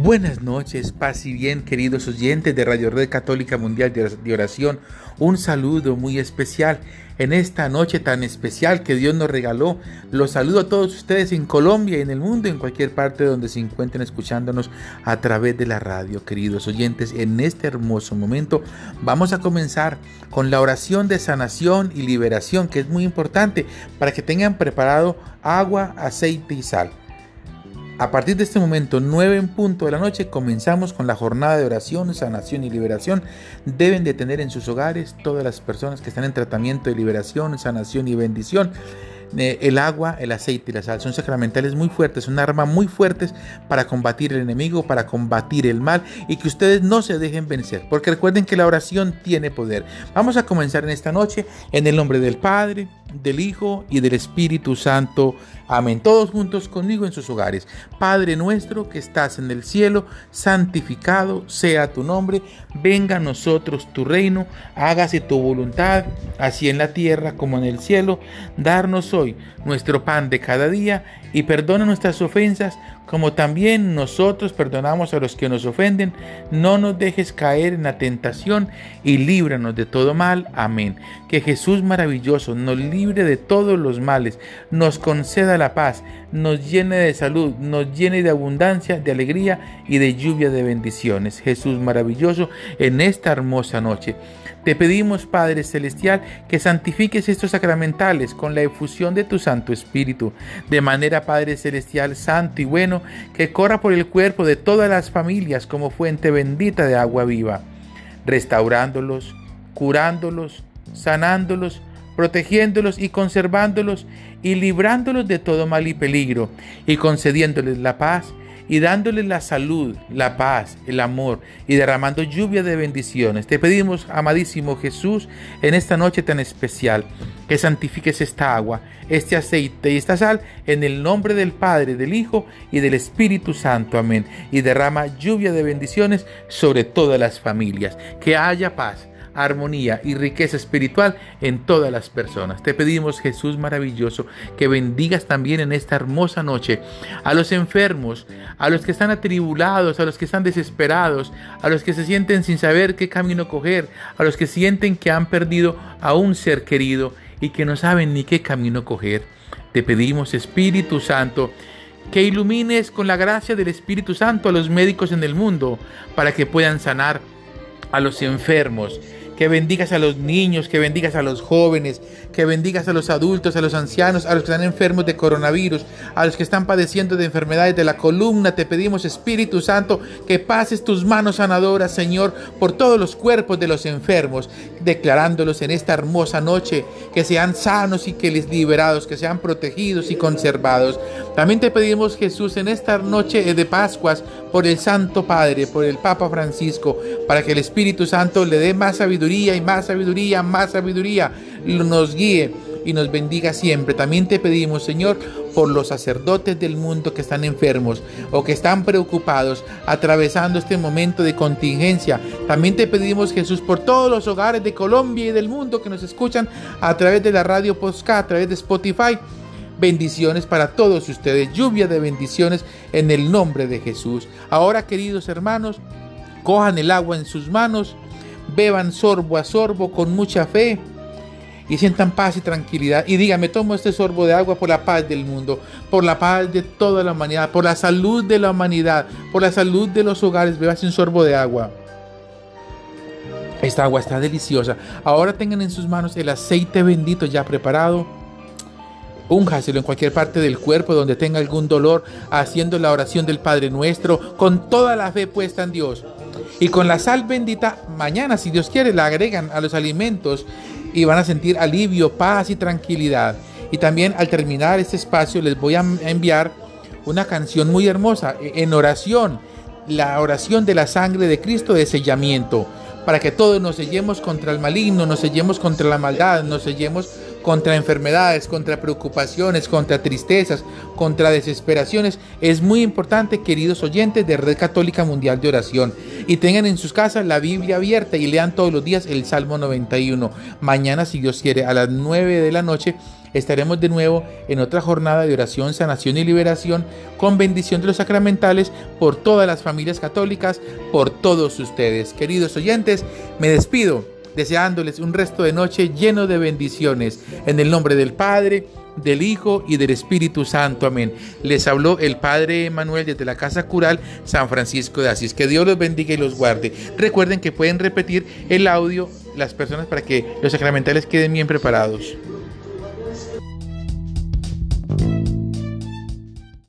Buenas noches, paz y bien, queridos oyentes de Radio Red Católica Mundial de Oración. Un saludo muy especial en esta noche tan especial que Dios nos regaló. Los saludo a todos ustedes en Colombia y en el mundo, en cualquier parte donde se encuentren escuchándonos a través de la radio, queridos oyentes. En este hermoso momento vamos a comenzar con la oración de sanación y liberación, que es muy importante para que tengan preparado agua, aceite y sal. A partir de este momento, 9 en punto de la noche, comenzamos con la jornada de oración, sanación y liberación. Deben de tener en sus hogares todas las personas que están en tratamiento de liberación, sanación y bendición eh, el agua, el aceite y la sal son sacramentales muy fuertes, son armas muy fuertes para combatir el enemigo, para combatir el mal y que ustedes no se dejen vencer, porque recuerden que la oración tiene poder. Vamos a comenzar en esta noche en el nombre del Padre, del Hijo y del Espíritu Santo. Amén. Todos juntos conmigo en sus hogares. Padre nuestro que estás en el cielo, santificado sea tu nombre. Venga a nosotros tu reino. Hágase tu voluntad, así en la tierra como en el cielo. Darnos hoy nuestro pan de cada día y perdona nuestras ofensas como también nosotros perdonamos a los que nos ofenden. No nos dejes caer en la tentación y líbranos de todo mal. Amén. Que Jesús maravilloso nos libre de todos los males, nos conceda la paz, nos llene de salud, nos llene de abundancia, de alegría y de lluvia de bendiciones. Jesús maravilloso en esta hermosa noche. Te pedimos, Padre Celestial, que santifiques estos sacramentales con la efusión de tu Santo Espíritu, de manera, Padre Celestial, santo y bueno, que corra por el cuerpo de todas las familias como fuente bendita de agua viva, restaurándolos, curándolos, sanándolos, protegiéndolos y conservándolos y librándolos de todo mal y peligro, y concediéndoles la paz y dándoles la salud, la paz, el amor y derramando lluvia de bendiciones. Te pedimos, amadísimo Jesús, en esta noche tan especial, que santifiques esta agua, este aceite y esta sal en el nombre del Padre, del Hijo y del Espíritu Santo. Amén. Y derrama lluvia de bendiciones sobre todas las familias. Que haya paz armonía y riqueza espiritual en todas las personas. Te pedimos, Jesús maravilloso, que bendigas también en esta hermosa noche a los enfermos, a los que están atribulados, a los que están desesperados, a los que se sienten sin saber qué camino coger, a los que sienten que han perdido a un ser querido y que no saben ni qué camino coger. Te pedimos, Espíritu Santo, que ilumines con la gracia del Espíritu Santo a los médicos en el mundo para que puedan sanar a los enfermos que bendigas a los niños, que bendigas a los jóvenes, que bendigas a los adultos, a los ancianos, a los que están enfermos de coronavirus, a los que están padeciendo de enfermedades de la columna. Te pedimos, Espíritu Santo, que pases tus manos sanadoras, Señor, por todos los cuerpos de los enfermos, declarándolos en esta hermosa noche, que sean sanos y que les liberados, que sean protegidos y conservados. También te pedimos, Jesús, en esta noche de Pascuas, por el Santo Padre, por el Papa Francisco, para que el Espíritu Santo le dé más sabiduría y más sabiduría, más sabiduría, nos guíe y nos bendiga siempre. También te pedimos, Señor, por los sacerdotes del mundo que están enfermos o que están preocupados, atravesando este momento de contingencia. También te pedimos, Jesús, por todos los hogares de Colombia y del mundo que nos escuchan a través de la radio Posca, a través de Spotify. Bendiciones para todos ustedes, lluvia de bendiciones en el nombre de Jesús. Ahora, queridos hermanos, cojan el agua en sus manos beban sorbo a sorbo con mucha fe y sientan paz y tranquilidad. Y díganme, tomo este sorbo de agua por la paz del mundo, por la paz de toda la humanidad, por la salud de la humanidad, por la salud de los hogares. Bebas un sorbo de agua. Esta agua está deliciosa. Ahora tengan en sus manos el aceite bendito ya preparado. Únjaselo en cualquier parte del cuerpo donde tenga algún dolor, haciendo la oración del Padre Nuestro, con toda la fe puesta en Dios. Y con la sal bendita, mañana, si Dios quiere, la agregan a los alimentos y van a sentir alivio, paz y tranquilidad. Y también al terminar este espacio les voy a enviar una canción muy hermosa e, en oración, la oración de la sangre de Cristo de sellamiento, para que todos nos sellemos contra el maligno, nos sellemos contra la maldad, nos sellemos contra enfermedades, contra preocupaciones, contra tristezas, contra desesperaciones. Es muy importante, queridos oyentes de Red Católica Mundial de Oración, y tengan en sus casas la Biblia abierta y lean todos los días el Salmo 91. Mañana, si Dios quiere, a las 9 de la noche estaremos de nuevo en otra jornada de oración, sanación y liberación con bendición de los sacramentales por todas las familias católicas, por todos ustedes. Queridos oyentes, me despido deseándoles un resto de noche lleno de bendiciones. En el nombre del Padre, del Hijo y del Espíritu Santo. Amén. Les habló el Padre Manuel desde la Casa Cural San Francisco de Asís. Que Dios los bendiga y los guarde. Recuerden que pueden repetir el audio las personas para que los sacramentales queden bien preparados.